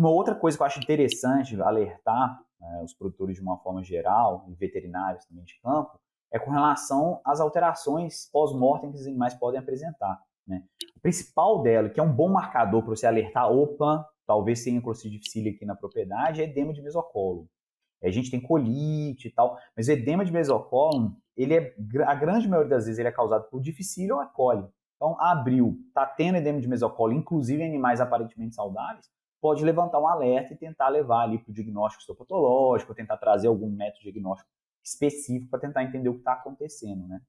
Uma outra coisa que eu acho interessante alertar né, os produtores de uma forma geral, e veterinários também de campo, é com relação às alterações pós-mortem que os animais podem apresentar. Né? O principal dela, que é um bom marcador para você alertar, opa, talvez tenha Clostridium difficile aqui na propriedade, é edema de mesocolo. A gente tem colite e tal, mas o edema de mesocolo, ele é, a grande maioria das vezes ele é causado por difficile ou E. coli. Então, abril, está tendo edema de mesocolo, inclusive em animais aparentemente saudáveis, pode levantar um alerta e tentar levar ali para o diagnóstico histopatológico, tentar trazer algum método diagnóstico específico para tentar entender o que está acontecendo, né?